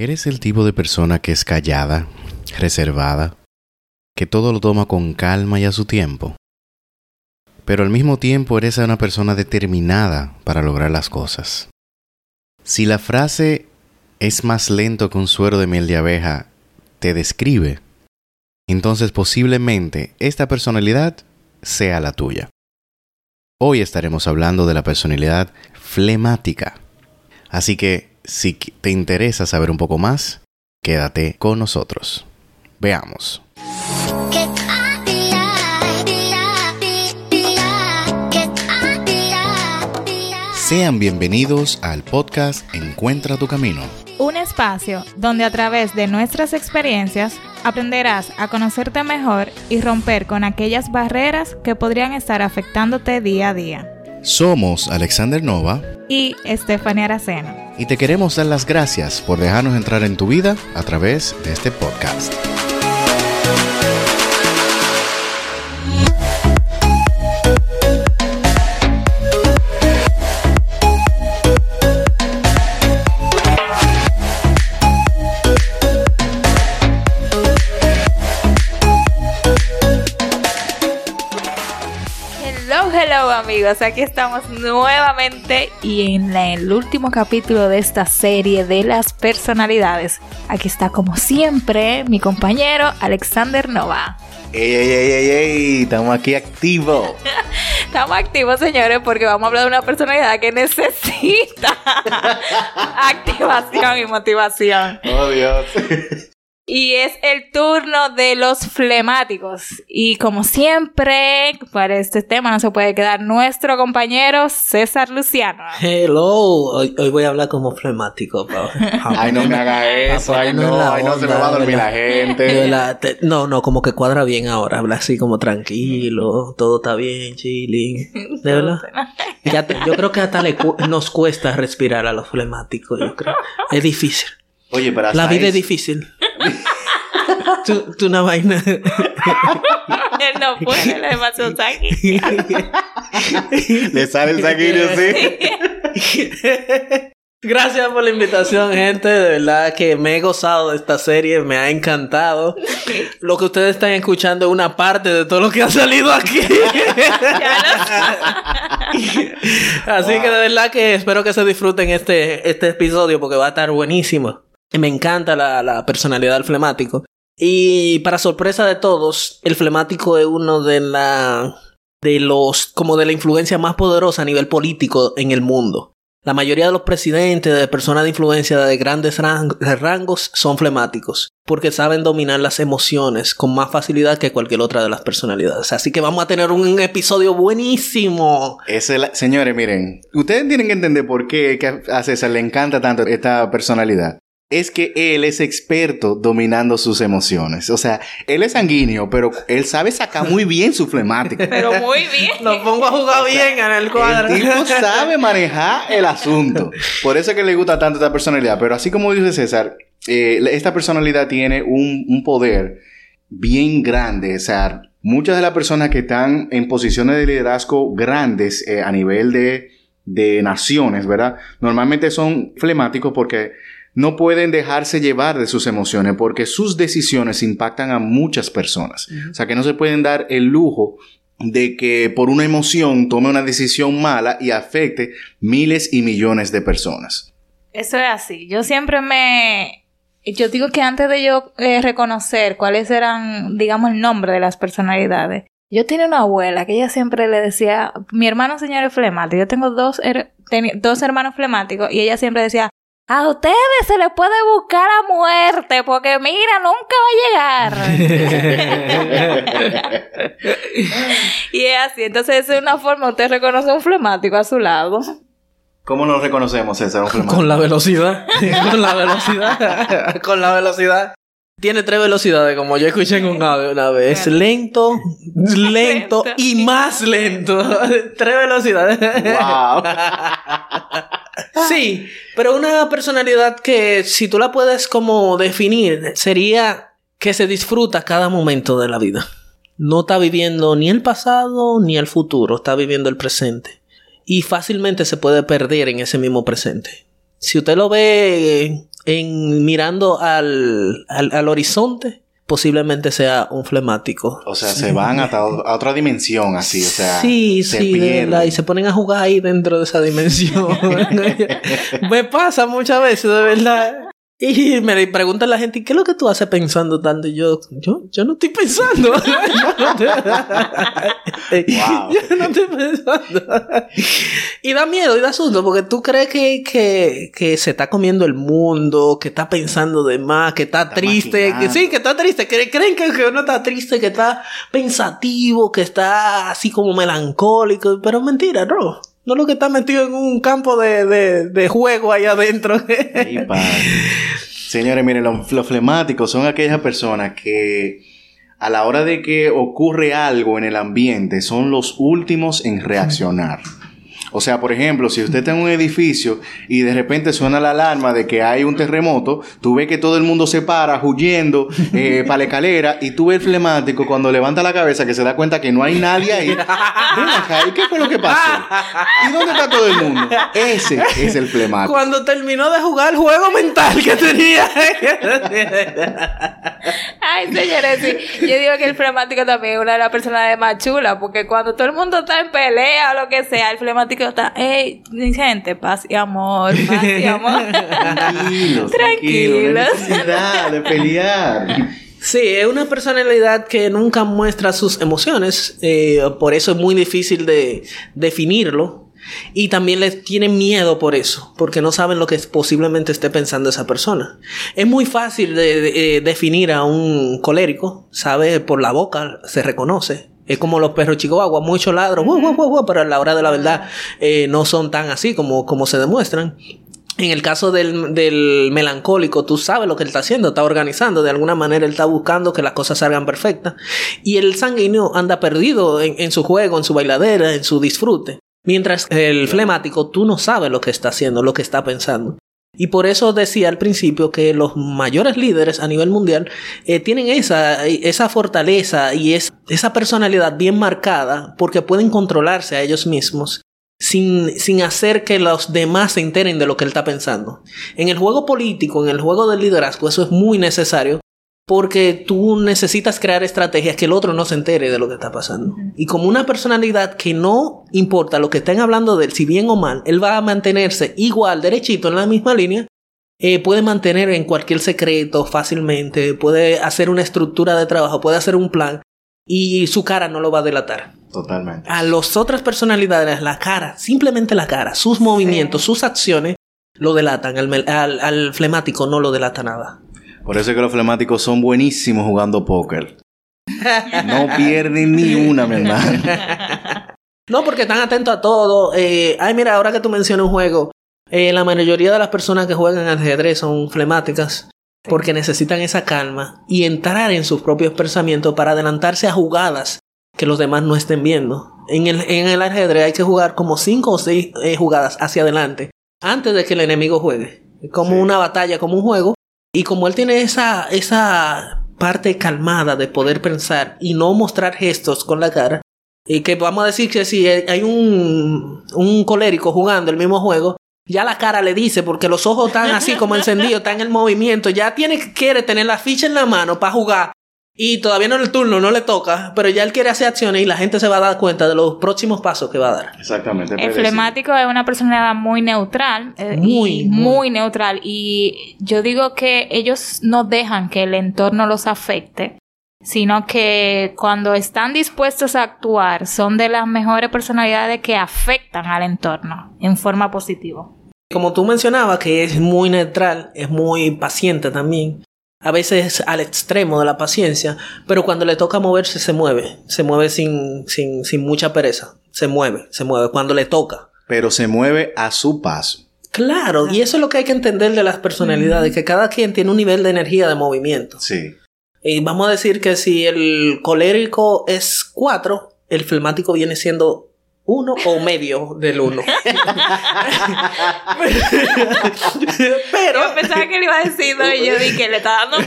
¿Eres el tipo de persona que es callada, reservada, que todo lo toma con calma y a su tiempo? Pero al mismo tiempo eres una persona determinada para lograr las cosas. Si la frase es más lento que un suero de miel de abeja te describe, entonces posiblemente esta personalidad sea la tuya. Hoy estaremos hablando de la personalidad flemática. Así que si te interesa saber un poco más, quédate con nosotros. Veamos. Sean bienvenidos al podcast Encuentra tu Camino. Un espacio donde a través de nuestras experiencias aprenderás a conocerte mejor y romper con aquellas barreras que podrían estar afectándote día a día. Somos Alexander Nova y Estefania Aracena. Y te queremos dar las gracias por dejarnos entrar en tu vida a través de este podcast. Amigos, aquí estamos nuevamente y en el último capítulo de esta serie de las personalidades. Aquí está como siempre mi compañero Alexander Nova. ¡Ey, ey, ey, ey! ey! Estamos aquí activos. Estamos activos, señores, porque vamos a hablar de una personalidad que necesita activación y motivación. ¡Oh, Dios! Y es el turno de los flemáticos. Y como siempre, para este tema no se puede quedar nuestro compañero César Luciano. Hello, hoy, voy a hablar como flemático. ay, no me haga eso, ay no, ay no se me va a dormir la gente. no, no, como que cuadra bien ahora, habla así como tranquilo, todo está bien, chilling. De verdad. yo creo que hasta le nos cuesta respirar a los flemáticos, yo creo. Es difícil. Oye, pero La vida es difícil. tú, tú una vaina. Él no puede, le pasó sanguíneo. le sale el sanguíneo, sí. Gracias por la invitación, gente. De verdad que me he gozado de esta serie, me ha encantado. Lo que ustedes están escuchando es una parte de todo lo que ha salido aquí. Así que de verdad que espero que se disfruten este, este episodio porque va a estar buenísimo. Me encanta la, personalidad del flemático. Y para sorpresa de todos, el flemático es uno de la de los como de la influencia más poderosa a nivel político en el mundo. La mayoría de los presidentes, de personas de influencia de grandes rangos son flemáticos, porque saben dominar las emociones con más facilidad que cualquier otra de las personalidades. Así que vamos a tener un episodio buenísimo. señores, miren, ustedes tienen que entender por qué a César le encanta tanto esta personalidad es que él es experto dominando sus emociones. O sea, él es sanguíneo, pero él sabe sacar muy bien su flemático. Pero muy bien. Lo pongo a jugar bien en el cuadro. El tipo sabe manejar el asunto. Por eso es que le gusta tanto esta personalidad. Pero así como dice César, eh, esta personalidad tiene un, poder bien grande. O sea, muchas de las personas que están en posiciones de liderazgo grandes eh, a nivel de, de naciones, ¿verdad? Normalmente son flemáticos porque no pueden dejarse llevar de sus emociones porque sus decisiones impactan a muchas personas. O sea que no se pueden dar el lujo de que por una emoción tome una decisión mala y afecte miles y millones de personas. Eso es así. Yo siempre me... Yo digo que antes de yo eh, reconocer cuáles eran, digamos, el nombre de las personalidades, yo tenía una abuela que ella siempre le decía, mi hermano señor es flemático, yo tengo dos, dos hermanos flemáticos y ella siempre decía, a ustedes se les puede buscar a muerte porque mira, nunca va a llegar. y es así, entonces es una forma, usted reconoce un flemático a su lado. ¿Cómo nos reconocemos, César? Con la velocidad. Con la velocidad. Con la velocidad. Tiene tres velocidades, como yo escuché en un audio una vez. Lento, lento y más lento. tres velocidades. Wow. Sí, pero una personalidad que si tú la puedes como definir sería que se disfruta cada momento de la vida. No está viviendo ni el pasado ni el futuro, está viviendo el presente. Y fácilmente se puede perder en ese mismo presente. Si usted lo ve en mirando al, al, al horizonte, posiblemente sea un flemático. O sea, se van hasta a otra dimensión así, o sea. sí, se sí, de pierden. verdad, y se ponen a jugar ahí dentro de esa dimensión. me pasa muchas veces, de verdad. Y me pregunta la gente, ¿qué es lo que tú haces pensando tanto? Y yo, yo, yo no estoy pensando. yo, no estoy... Wow. yo no estoy pensando. y da miedo y da susto porque tú crees que, que, que se está comiendo el mundo, que está pensando de más, que está, Está triste, que sí, que está triste, que creen que, que uno está triste, que está pensativo, que está así como melancólico, pero mentira, no. No lo que está metido en un campo de, de, juego ahí adentro. Señores, miren, los, los flemáticos son aquellas personas que a la hora de que ocurre algo en el ambiente son los últimos en reaccionar. O sea, por ejemplo, si usted está en un edificio y de repente suena la alarma de que hay un terremoto, tú ves que todo el mundo se para huyendo eh, para la escalera y tú ves el flemático cuando levanta la cabeza que se da cuenta que no hay nadie ahí. Acá, ¿y qué fue lo que pasó? ¿Y dónde está todo el mundo? Ese es el flemático. Cuando terminó de jugar el juego mental que tenía. Ay, señores, sí. Yo digo que el flemático también es una de las personas más chulas, porque cuando todo el mundo está en pelea o lo que sea, el flemático está, hey, gente, paz y amor, paz y amor. Tranquilos, tranquilos. Tranquilos. Necesidad de pelear. Sí, es una personalidad que nunca muestra sus emociones, eh, por eso es muy difícil de definirlo. Y también les tienen miedo por eso, porque no saben lo que posiblemente esté pensando esa persona. Es muy fácil de, de, eh, definir a un colérico, sabe por la boca, se reconoce. Es como los perros chihuahua, mucho ladro, guau, guau, pero a la hora de la verdad eh, no son tan así como, como se demuestran. En el caso del, del melancólico, tú sabes lo que él está haciendo, está organizando, de alguna manera él está buscando que las cosas salgan perfectas. Y el sanguíneo anda perdido en, en su juego, en su bailadera, en su disfrute. Mientras el flemático, tú no sabes lo que está haciendo, lo que está pensando. Y por eso decía al principio que los mayores líderes a nivel mundial eh, tienen esa, esa fortaleza y es, esa personalidad bien marcada porque pueden controlarse a ellos mismos sin, sin hacer que los demás se enteren de lo que él está pensando. En el juego político, en el juego del liderazgo, eso es muy necesario porque tú necesitas crear estrategias que el otro no se entere de lo que está pasando. Y como una personalidad que no importa lo que estén hablando de él, si bien o mal, él va a mantenerse igual, derechito, en la misma línea, eh, puede mantener en cualquier secreto fácilmente, puede hacer una estructura de trabajo, puede hacer un plan y su cara no lo va a delatar. Totalmente. A las otras personalidades, la cara, simplemente la cara, sus movimientos, sus acciones, lo delatan. Al, al flemático no lo delata nada. Por eso es que los flemáticos son buenísimos jugando póker. No pierden ni una, mi hermano. No, porque están atentos a todo. Eh, ay, mira, ahora que tú mencionas un juego, eh, la mayoría de las personas que juegan ajedrez son flemáticas porque necesitan esa calma y entrar en sus propios pensamientos para adelantarse a jugadas que los demás no estén viendo. En el, en el ajedrez hay que jugar como cinco o seis eh, jugadas hacia adelante antes de que el enemigo juegue. Como Sí. una batalla, como un juego. Y como él tiene esa, esa parte calmada de poder pensar y no mostrar gestos con la cara, y que vamos a decir que si hay un, un colérico jugando el mismo juego, ya la cara le dice, porque los ojos están así como encendidos, están en movimiento, ya tiene, quiere tener la ficha en la mano para jugar. Y todavía no en el turno, no le toca, pero ya él quiere hacer acciones y la gente se va a dar cuenta de los próximos pasos que va a dar. Exactamente. El flemático es una personalidad muy neutral. eh, Muy, y muy. muy neutral. Y yo digo que ellos no dejan que el entorno los afecte, sino que cuando están dispuestos a actuar, son de las mejores personalidades que afectan al entorno en forma positiva. Como tú mencionabas, que es muy neutral, es muy paciente también. A veces al extremo de la paciencia, pero cuando le toca moverse se mueve, se mueve sin, sin, sin mucha pereza, se mueve, se mueve cuando le toca. Pero se mueve a su paso. Claro, y eso es lo que hay que entender de las personalidades, que cada quien tiene un nivel de energía de movimiento. Sí. Y vamos a decir que si el colérico es 4, el flemático viene siendo uno o medio del uno. Pero Yo pensaba que le iba a decir, ¿no? y yo dije que le está dando.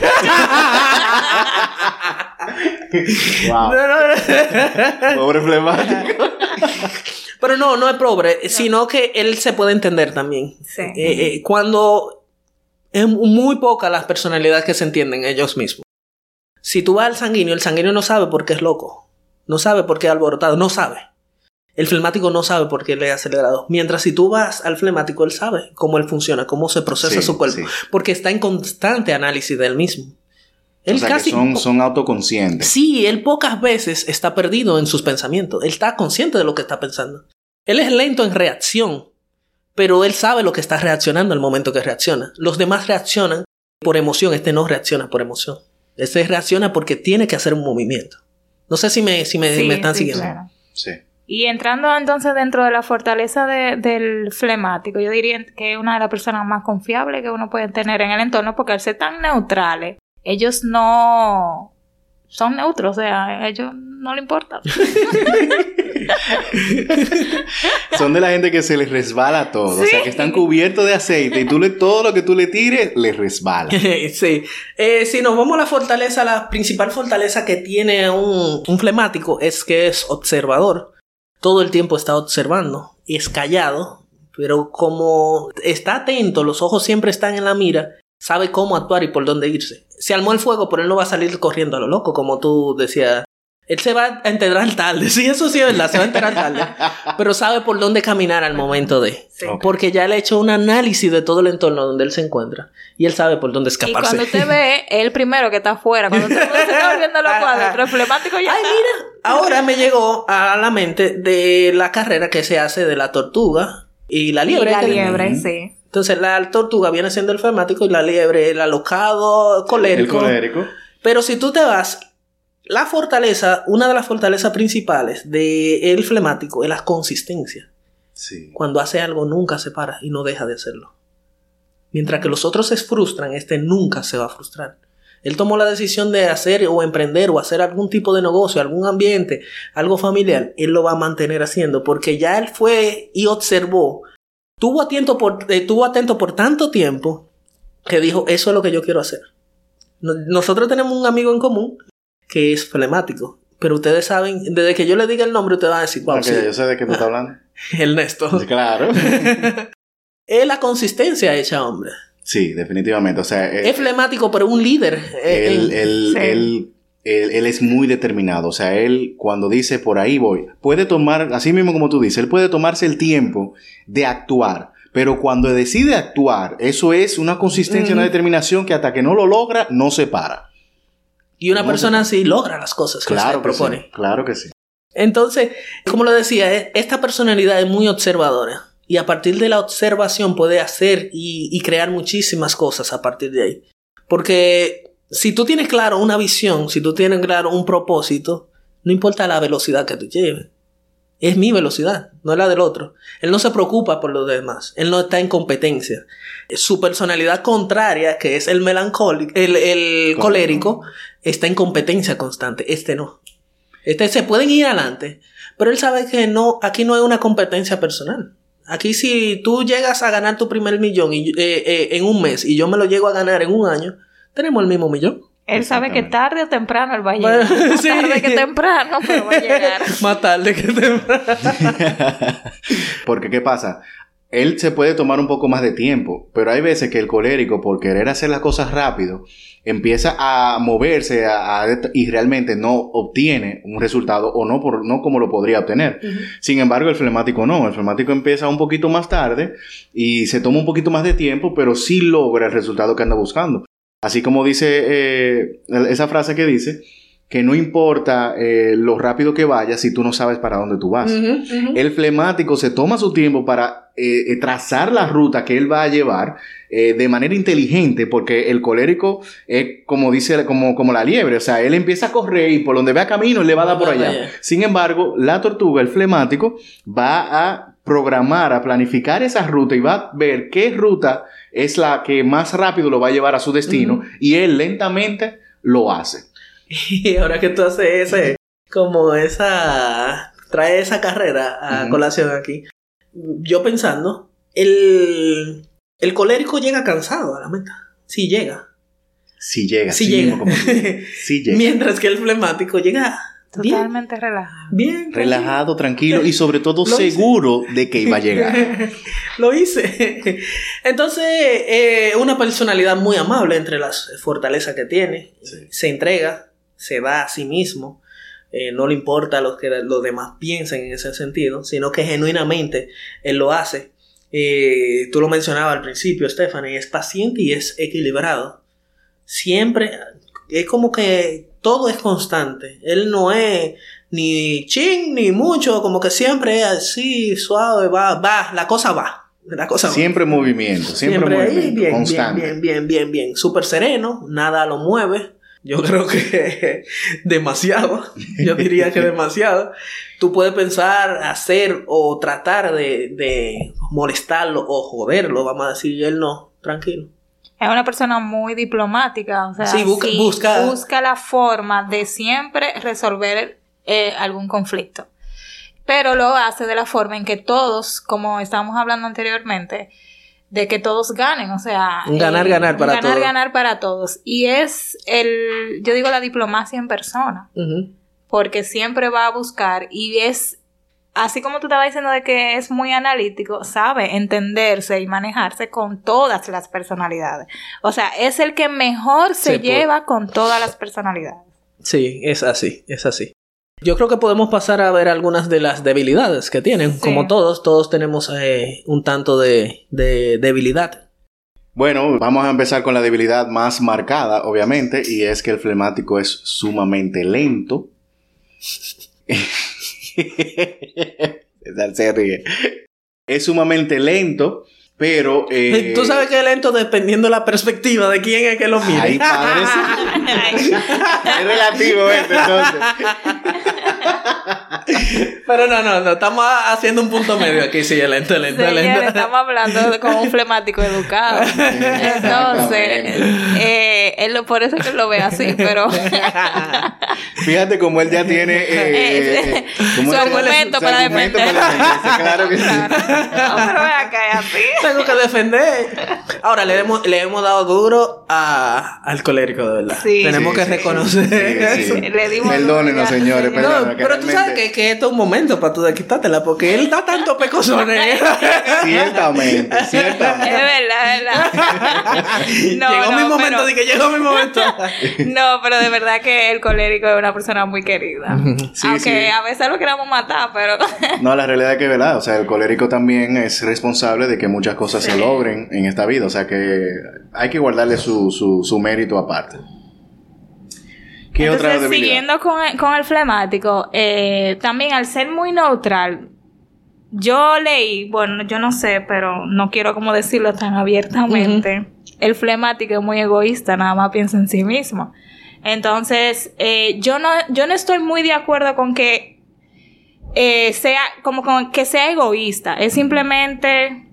Wow. No, no, no. Pobre flemático. Pero no, no es pobre, sino que él se puede entender también. Sí. Eh, eh, cuando Es muy poca las personalidades que se entienden ellos mismos. Si tú vas al sanguíneo, el sanguíneo no sabe por qué es loco. No sabe por qué es alborotado. No sabe. El flemático no sabe por qué le es acelerado. Mientras si tú vas al flemático, él sabe cómo él funciona, cómo se procesa su cuerpo. Porque está en constante análisis de él mismo. Él casi, son, son autoconscientes. Sí, él pocas veces está perdido en sus pensamientos. Él está consciente de lo que está pensando. Él es lento en reacción, pero él sabe lo que está reaccionando al momento que reacciona. Los demás reaccionan por emoción, este no reacciona por emoción. Este reacciona porque tiene que hacer un movimiento. No sé si me, si me, están siguiendo. Sí. Y entrando entonces dentro de la fortaleza del flemático, yo diría que es una de las personas más confiables que uno puede tener en el entorno porque al ser tan neutrales, ellos no son neutros, o sea, a ellos no le importa. son de la gente que se les resbala todo, o sea, que están cubiertos de aceite y tú le todo lo que tú le tires les resbala. sí. Eh, si nos vamos a la fortaleza, la principal fortaleza que tiene un, un flemático es que es observador. Todo el tiempo está observando es callado, pero como está atento, los ojos siempre están en la mira, sabe cómo actuar y por dónde irse. Se armó el fuego, pero él no va a salir corriendo a lo loco, como tú decías. Él se va a enterar tarde, sí, eso sí es verdad, se va a enterar tarde, pero sabe por dónde caminar al momento de. Porque ya le ha hecho un análisis de todo el entorno donde él se encuentra y él sabe por dónde escaparse. Y cuando usted ve, el primero que está afuera, cuando usted se está volviendo loco adentro, flemático ya. Ay, mira, ahora me llegó a la mente de la carrera que se hace de la tortuga y la liebre. Y la liebre, sí. Entonces la tortuga viene siendo el flemático y la liebre el alocado, colérico. El colérico. Pero si tú te vas, la fortaleza, una de las fortalezas principales del flemático es la consistencia. Sí. Cuando hace algo nunca se para y no deja de hacerlo. Mientras que los otros se frustran, este nunca se va a frustrar. Él tomó la decisión de hacer o emprender o hacer algún tipo de negocio, algún ambiente, algo familiar. Él lo va a mantener haciendo porque ya él fue y observó Estuvo atento por, eh, atento por tanto tiempo que dijo, eso es lo que yo quiero hacer. Nosotros tenemos un amigo en común que es flemático. Pero ustedes saben, desde que yo le diga el nombre, ustedes van a decir, wow, yo sé de qué tú estás hablando. el Néstor. Claro. es la consistencia hecha, hombre. Sí, definitivamente. O sea, es, flemático, pero un líder. Él, él, él, es muy determinado. O sea, él cuando dice por ahí voy, puede tomar, así mismo como tú dices, él puede tomarse el tiempo de actuar. Pero cuando decide actuar, eso es una consistencia, una determinación que hasta que no lo logra, no se para. Y una persona así logra las cosas que claro se propone. claro que sí. Entonces, como lo decía, e, esta personalidad es muy observadora. Y a partir de la observación puede hacer y, y crear muchísimas cosas a partir de ahí. Porque si tú tienes claro una visión, si tú tienes claro un propósito, no importa la velocidad que tú lleves. Es mi velocidad, no es la del otro. Él no se preocupa por los demás. Él no está en competencia. Su personalidad contraria, que es el melancólico, el, colérico, está en competencia constante. Este no. Este se pueden ir adelante, pero él sabe que no, aquí no hay una competencia personal. Aquí si tú llegas a ganar tu primer millón y, eh, eh, en un mes y yo me lo llego a ganar en un año, tenemos el mismo millón. Él sabe que tarde o temprano él va a llegar. Más tarde que temprano, pero va a llegar. Más tarde que temprano. Porque, ¿qué pasa? Él se puede tomar un poco más de tiempo, pero hay veces que el colérico, por querer hacer las cosas rápido, empieza a moverse y realmente no obtiene un resultado o no, por, no como lo podría obtener. Sin embargo, el flemático no. El flemático empieza un poquito más tarde y se toma un poquito más de tiempo, pero sí logra el resultado que anda buscando. Así como dice eh, esa frase que dice, que no importa eh, lo rápido que vayas si tú no sabes para dónde tú vas. El flemático se toma su tiempo para eh, trazar la ruta que él va a llevar de manera inteligente, porque el colérico es como dice, como, como la liebre, o sea, él empieza a correr y por donde vea camino él le va a dar por allá. Sin embargo, la tortuga, el flemático, va a programar, a planificar esa ruta y va a ver qué ruta es la que más rápido lo va a llevar a su destino y él lentamente lo hace. Y ahora que tú haces ese, como esa, trae esa carrera a colación aquí, yo pensando, el, el colérico llega cansado a la meta, si llega. Si llega, si llega. llega. Mientras que el flemático llega Totalmente relajado. Bien. Relajado, tranquilo y sobre todo seguro de que iba a llegar. Lo hice. Entonces, eh, una personalidad muy amable entre las fortalezas que tiene. Se entrega, se da a sí mismo. Eh, no le importa lo que los demás piensen en ese sentido, sino que genuinamente él lo hace. Eh, tú lo mencionabas al principio, Stephanie, es paciente y es equilibrado. Siempre es como que todo es constante. Él no es ni ching ni mucho, como que siempre es así, suave, va, va, la cosa va. La cosa siempre movimiento, siempre, movimiento, bien, constante. Bien, bien, bien, bien, súper sereno, nada lo mueve. Yo creo que demasiado, yo diría que demasiado. Tú puedes pensar, hacer o tratar de, de molestarlo o joderlo, vamos a decir, y él no, tranquilo es una persona muy diplomática, o sea, sí, busca, busca... la forma de siempre resolver eh, algún conflicto. Pero lo hace de la forma en que todos, como estábamos hablando anteriormente, de que todos ganen, o sea, ganar, ganar para ganar, todos. Ganar, ganar para todos. Y es el, yo digo la diplomacia en persona, porque siempre va a buscar y es así como tú estabas diciendo de que es muy analítico, sabe entenderse y manejarse con todas las personalidades. O sea, es el que mejor se, lleva con todas las personalidades. Sí, es así, es así. Yo creo que podemos pasar a ver algunas de las debilidades que tienen. Como todos, todos tenemos eh, un tanto de, de debilidad. Bueno, vamos a empezar con la debilidad más marcada, obviamente, y es que el flemático es sumamente lento. se ríe. Es sumamente lento, pero. Eh, Tú sabes que es lento dependiendo de la perspectiva de quién es que lo mira. Ay, padre. es relativo esto, entonces. Pero no, no, no, estamos haciendo un punto medio aquí, sí, lento, lento, lento. Estamos hablando de como un flemático educado. Entonces, eh, él por eso que lo ve así, pero. Fíjate cómo él ya tiene eh, eh, su argumento para defender. Claro que sí. No, pero ve acá, es así. Tengo que defender. Ahora, le hemos, le hemos dado duro a, al colérico, de verdad. Sí. Tenemos sí, que reconocer eso. Le dimos Perdónenos, señores. Perdónenos, no, pero tú sabes que, que esto es un momento para tú de quitártela, porque él da tanto pecosones. ciertamente, ciertamente. Es verdad, es verdad. No, llegó no, mi momento, pero... de que llegó mi momento. no, pero de verdad que el colérico es una persona muy querida. Sí, Aunque sí. a veces lo queramos matar, pero... no, la realidad es que es verdad. O sea, el colérico también es responsable de que muchas cosas Sí. se logren en esta vida. O sea, que hay que guardarle su, su, su mérito aparte. ¿Qué Entonces, otra siguiendo con el, con el flemático, eh, también al ser muy neutral, yo leí, bueno, yo no sé, pero no quiero como decirlo tan abiertamente, el flemático es muy egoísta, nada más piensa en sí mismo. Entonces, eh, yo no, yo no estoy muy de acuerdo con que eh, sea, como con que sea egoísta, es simplemente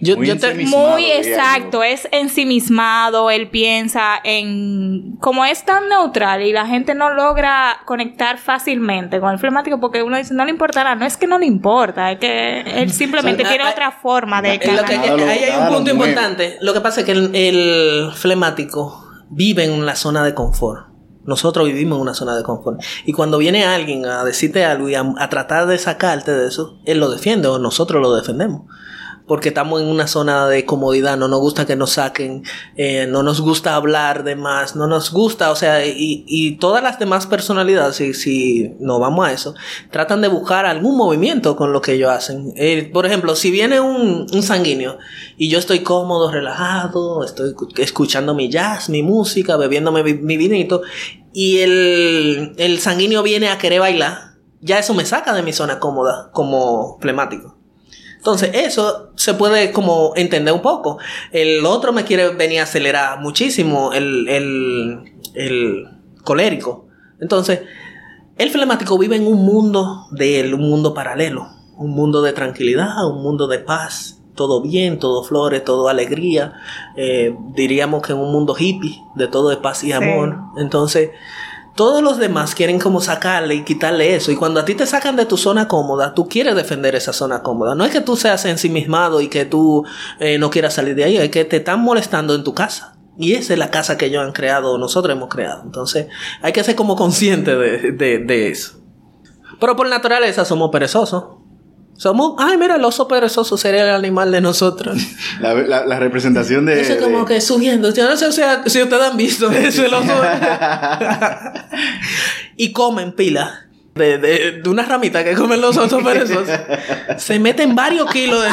Yo, Muy yo te, muy exacto, es ensimismado, él piensa en... Como es tan neutral y la gente no logra conectar fácilmente con el flemático porque uno dice, no le importará, no es que no le importa, es que él simplemente O sea, tiene otra forma de... Lo que- Nada lo- ahí hay un punto importante. Lo que pasa es que el, el flemático vive en la zona de confort. Nosotros vivimos en una zona de confort. Y cuando viene alguien a decirte algo y a, a tratar de sacarte de eso, él lo defiende o nosotros lo defendemos. Porque estamos en una zona de comodidad, no nos gusta que nos saquen, eh, no nos gusta hablar de más, no nos gusta, o sea, y, todas las demás personalidades, si, si no vamos a eso, tratan de buscar algún movimiento con lo que ellos hacen. Eh, por ejemplo, si viene un, un sanguíneo y yo estoy cómodo, relajado, estoy escuchando mi jazz, mi música, bebiéndome mi, mi vinito, y el, el sanguíneo viene a querer bailar, ya eso me saca de mi zona cómoda como flemático. Entonces, eso se puede como entender un poco. El otro me quiere venir a acelerar muchísimo, el, el, el colérico. Entonces, el flemático vive en un mundo de él, un mundo paralelo, un mundo de tranquilidad, un mundo de paz, todo bien, todo flores, todo alegría. Eh, diríamos que en un mundo hippie, de todo de paz y amor. Entonces, todos los demás quieren como sacarle y quitarle eso. Y cuando a ti te sacan de tu zona cómoda, tú quieres defender esa zona cómoda. No es que tú seas ensimismado y que tú eh, no quieras salir de ahí, es que te están molestando en tu casa. Y esa es la casa que ellos han creado, nosotros hemos creado. Entonces, hay que ser como consciente de, de, de eso. Pero por naturaleza somos perezosos. Somos, ay, mira, el oso perezoso sería el animal de nosotros. La, la, la representación de. Eso es como de- que subiendo. Yo no sé si, si ustedes han visto eso, el oso. y comen pila. De, de, de una ramita que comen los osos perezosos. Se meten varios kilos de.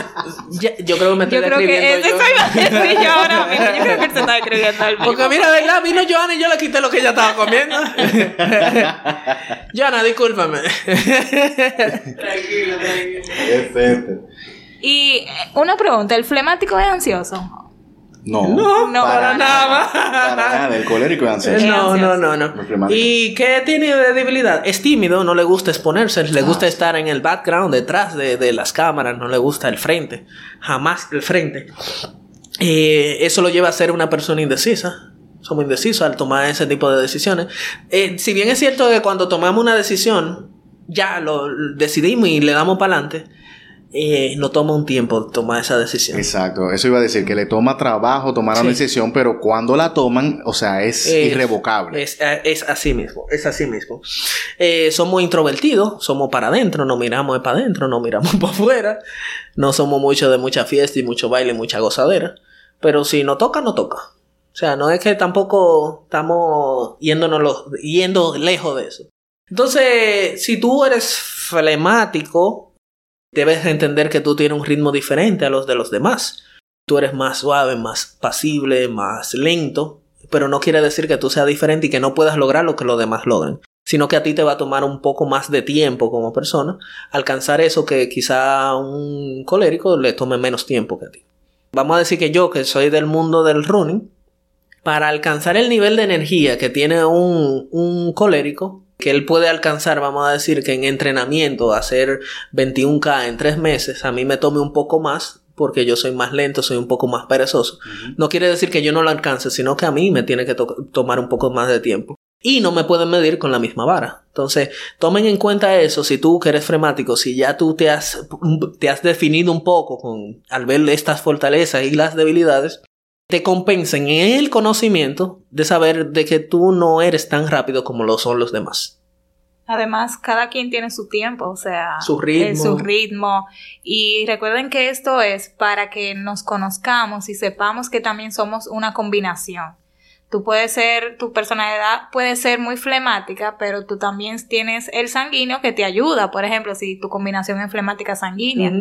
Ya- yo creo que me estoy Yo creo que describiendo eso yo. iba a decir yo ahora mismo. Yo creo que él se está escribiendo al mismo. Porque mira, ¿verdad? Vino Joana y yo le quité lo que ella estaba comiendo. Joana, discúlpame. tranquila, tranquila. Es este. Y eh, una pregunta, ¿el flemático es ansioso? No, No, no, para nada. Para nada, el colérico es ansioso. No, no, no, no. ¿Y qué tiene de debilidad? Es tímido, no le gusta exponerse, le gusta Ah. estar en el background, detrás de, de las cámaras, no le gusta el frente, jamás el frente. Eh, eso lo lleva a ser una persona indecisa. Somos indecisos al tomar ese tipo de decisiones. Eh, si bien es cierto que cuando tomamos una decisión, ya lo decidimos y le damos para adelante, eh, no toma un tiempo tomar esa decisión. Exacto, eso iba a decir que le toma trabajo tomar Sí. una decisión, pero cuando la toman, o sea, es Eh, irrevocable. Es, es así mismo, es así mismo. Eh, somos introvertidos, somos para adentro, no miramos para adentro, no miramos para afuera. No somos mucho de mucha fiesta y mucho baile y mucha gozadera. Pero si no toca, no toca. O sea, no es que tampoco estamos yéndonos yendo lejos de eso. Entonces, si tú eres flemático, debes entender que tú tienes un ritmo diferente a los de los demás. Tú eres más suave, más pasible, más lento, pero no quiere decir que tú seas diferente y que no puedas lograr lo que los demás logran, sino que a ti te va a tomar un poco más de tiempo como persona alcanzar eso que quizá a un colérico le tome menos tiempo que a ti. Vamos a decir que yo, que soy del mundo del running, para alcanzar el nivel de energía que tiene un, un colérico, que él puede alcanzar, vamos a decir que en entrenamiento, hacer 21K en tres meses, a mí me tome un poco más, porque yo soy más lento, soy un poco más perezoso. No quiere decir que yo no lo alcance, sino que a mí me tiene que to- tomar un poco más de tiempo. Y no me pueden medir con la misma vara. Entonces, tomen en cuenta eso si tú que eres fremático, si ya tú te has, te has definido un poco con, al ver estas fortalezas y las debilidades, te compensen en el conocimiento de saber de que tú no eres tan rápido como lo son los demás. Además, cada quien tiene su tiempo, o sea, Su ritmo. eh, su ritmo. Y recuerden que esto es para que nos conozcamos y sepamos que también somos una combinación. Tú puedes ser, tu personalidad puede ser muy flemática, pero tú también tienes el sanguíneo que te ayuda. Por ejemplo, si tu combinación es flemática sanguínea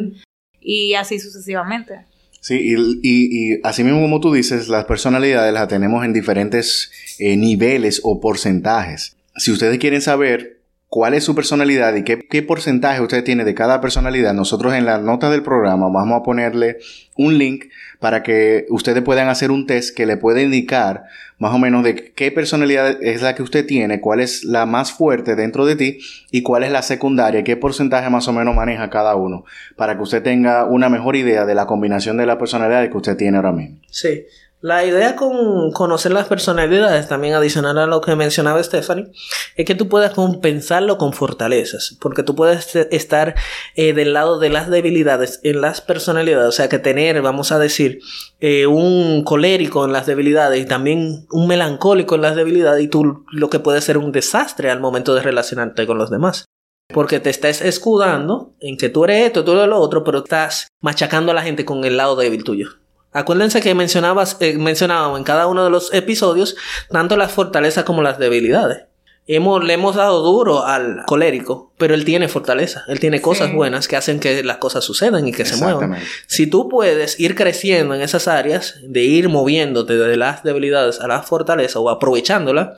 y así sucesivamente. Sí, y, y, y así mismo como tú dices, las personalidades las tenemos en diferentes eh, niveles o porcentajes. Si ustedes quieren saber cuál es su personalidad y qué, qué porcentaje usted tiene de cada personalidad, nosotros en las notas del programa vamos a ponerle un link para que ustedes puedan hacer un test que le puede indicar más o menos de qué personalidad es la que usted tiene, cuál es la más fuerte dentro de ti y cuál es la secundaria, qué porcentaje más o menos maneja cada uno, para que usted tenga una mejor idea de la combinación de la personalidad que usted tiene ahora mismo. Sí. La idea con conocer las personalidades, también adicional a lo que mencionaba Stephanie, es que tú puedas compensarlo con fortalezas, porque tú puedes estar eh, del lado de las debilidades en las personalidades, o sea que tener, vamos a decir, eh, un colérico en las debilidades y también un melancólico en las debilidades y tú lo que puede ser un desastre al momento de relacionarte con los demás. Porque te estás escudando en que tú eres esto, tú eres lo otro, pero estás machacando a la gente con el lado débil tuyo. Acuérdense que mencionabas, eh, mencionábamos en cada uno de los episodios tanto las fortalezas como las debilidades. Hemos, le hemos dado duro al colérico, pero él tiene fortaleza, él tiene cosas Sí. buenas que hacen que las cosas sucedan y que se muevan. Si tú puedes ir creciendo en esas áreas, de ir moviéndote de las debilidades a la fortaleza o aprovechándola,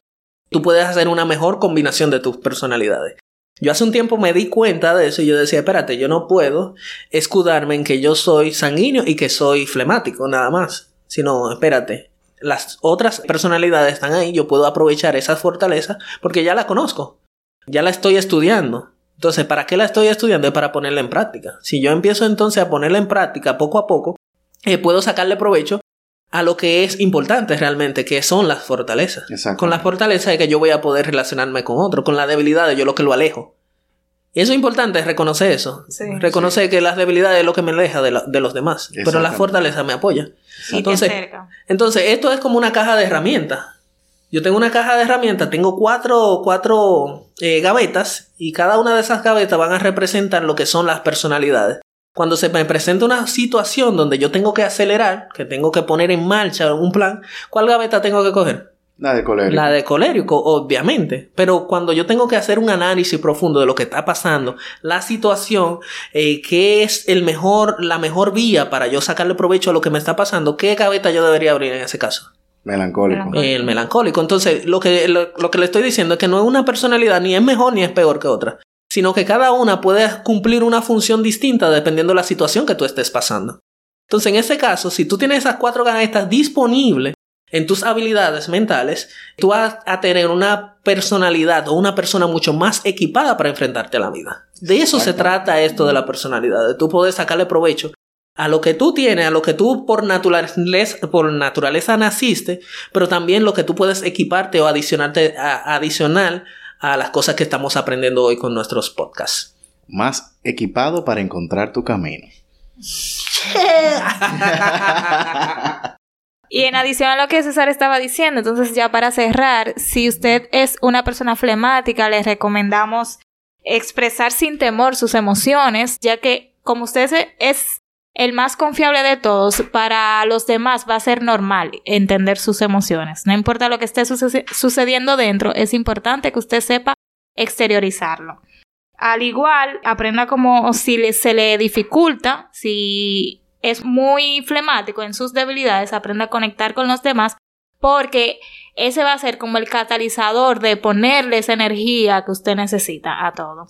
tú puedes hacer una mejor combinación de tus personalidades. Yo hace un tiempo me di cuenta de eso y yo decía, espérate, yo no puedo escudarme en que yo soy sanguíneo y que soy flemático, nada más. Sino, espérate, las otras personalidades están ahí, yo puedo aprovechar esas fortalezas porque ya la conozco, ya la estoy estudiando. Entonces, ¿para qué la estoy estudiando? Es para ponerla en práctica. Si yo empiezo entonces a ponerla en práctica poco a poco, eh, puedo sacarle provecho a lo que es importante realmente, que son las fortalezas. Exacto. Con las fortalezas es que yo voy a poder relacionarme con otro, con la debilidad yo lo que lo alejo. Y eso es importante, reconocer eso. Sí. Reconocer que las debilidades es lo que me aleja de, la- de los demás. Pero la Exactamente. fortaleza me apoya. Y Entonces, entonces, esto es como una caja de herramientas. Yo tengo una caja de herramientas, tengo cuatro, cuatro eh, gavetas y cada una de esas gavetas van a representar lo que son las personalidades. Cuando se me presenta una situación donde yo tengo que acelerar, que tengo que poner en marcha un plan, ¿cuál gaveta tengo que coger? La de colérico. La de colérico, obviamente. Pero cuando yo tengo que hacer un análisis profundo de lo que está pasando, la situación, eh, qué es el mejor, la mejor vía para yo sacarle provecho a lo que me está pasando, ¿qué gaveta yo debería abrir en ese caso? Melancólico. Melancólico. El melancólico. Entonces, lo que, lo, lo que le estoy diciendo es que no es una personalidad ni es mejor ni es peor que otra, sino que cada una puede cumplir una función distinta dependiendo de la situación que tú estés pasando. Entonces, en ese caso, si tú tienes esas cuatro gavetas disponibles en tus habilidades mentales, tú vas a tener una personalidad o una persona mucho más equipada para enfrentarte a la vida. De eso se trata esto de la personalidad, de tú poder sacarle provecho a lo que tú tienes, a lo que tú por naturaleza, por naturaleza naciste, pero también lo que tú puedes equiparte o adicionarte a, adicional a las cosas que estamos aprendiendo hoy con nuestros podcasts. Más equipado para encontrar tu camino. Y en adición a lo que César estaba diciendo, entonces ya para cerrar, si usted es una persona flemática, le recomendamos expresar sin temor sus emociones, ya que como usted se- es el más confiable de todos, para los demás va a ser normal entender sus emociones. No importa lo que esté suce- sucediendo dentro, es importante que usted sepa exteriorizarlo. Al igual, aprenda como si le- se le dificulta, si es muy flemático en sus debilidades, aprenda a conectar con los demás, porque ese va a ser como el catalizador de ponerle esa energía que usted necesita a todo.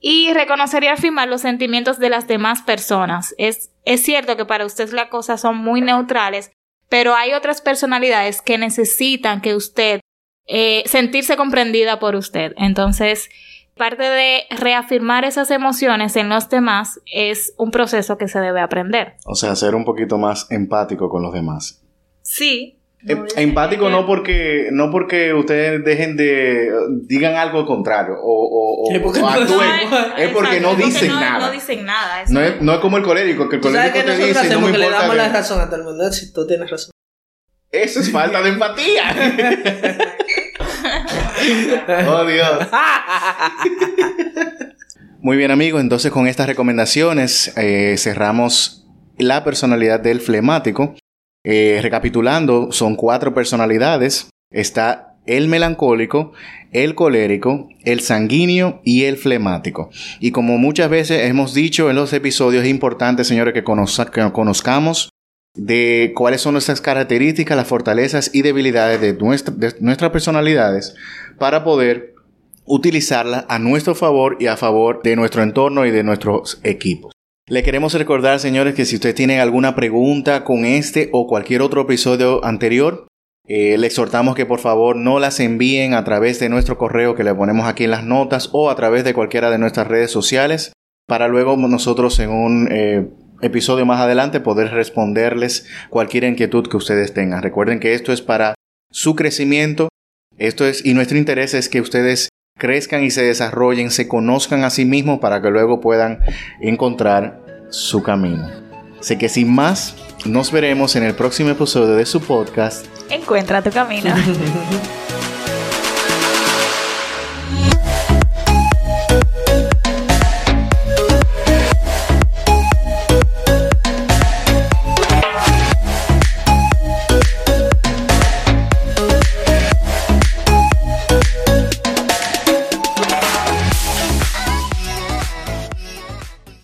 Y reconocer y afirmar los sentimientos de las demás personas. Es, es cierto que para usted las cosas son muy neutrales, pero hay otras personalidades que necesitan que usted eh, sentirse comprendida por usted. Entonces, parte de reafirmar esas emociones en los demás es un proceso que se debe aprender. O sea, ser un poquito más empático con los demás. Sí. Em- empático no porque no porque ustedes dejen de digan algo contrario o, o- o- Sí, porque o no actúen. es porque no dicen no, nada. No dicen nada. No es, no es como el colérico, que el ¿Tú sabes colérico que te nosotros dice, no hacemos me que le damos la razón a todo el mundo? Si tú tienes razón. Eso es falta de empatía. oh, Dios. Muy bien, amigos. Entonces, con estas recomendaciones eh, cerramos la personalidad del flemático. Eh, recapitulando, son cuatro personalidades. Está el melancólico, el colérico, el sanguíneo y el flemático. Y como muchas veces hemos dicho en los episodios, es importante, señores, que, conoza- que conozcamos de cuáles son nuestras características, las fortalezas y debilidades de, nuestra- de nuestras personalidades para poder utilizarlas a nuestro favor y a favor de nuestro entorno y de nuestros equipos. Le queremos recordar, señores, que si ustedes tienen alguna pregunta con este o cualquier otro episodio anterior, eh, le exhortamos que por favor no las envíen a través de nuestro correo que le ponemos aquí en las notas o a través de cualquiera de nuestras redes sociales para luego nosotros en un eh, episodio más adelante poder responderles cualquier inquietud que ustedes tengan. Recuerden que esto es para su crecimiento, esto es y nuestro interés es que ustedes crezcan y se desarrollen, se conozcan a sí mismos para que luego puedan encontrar su camino. Así que sin más, nos veremos en el próximo episodio de su podcast Encuentra tu camino.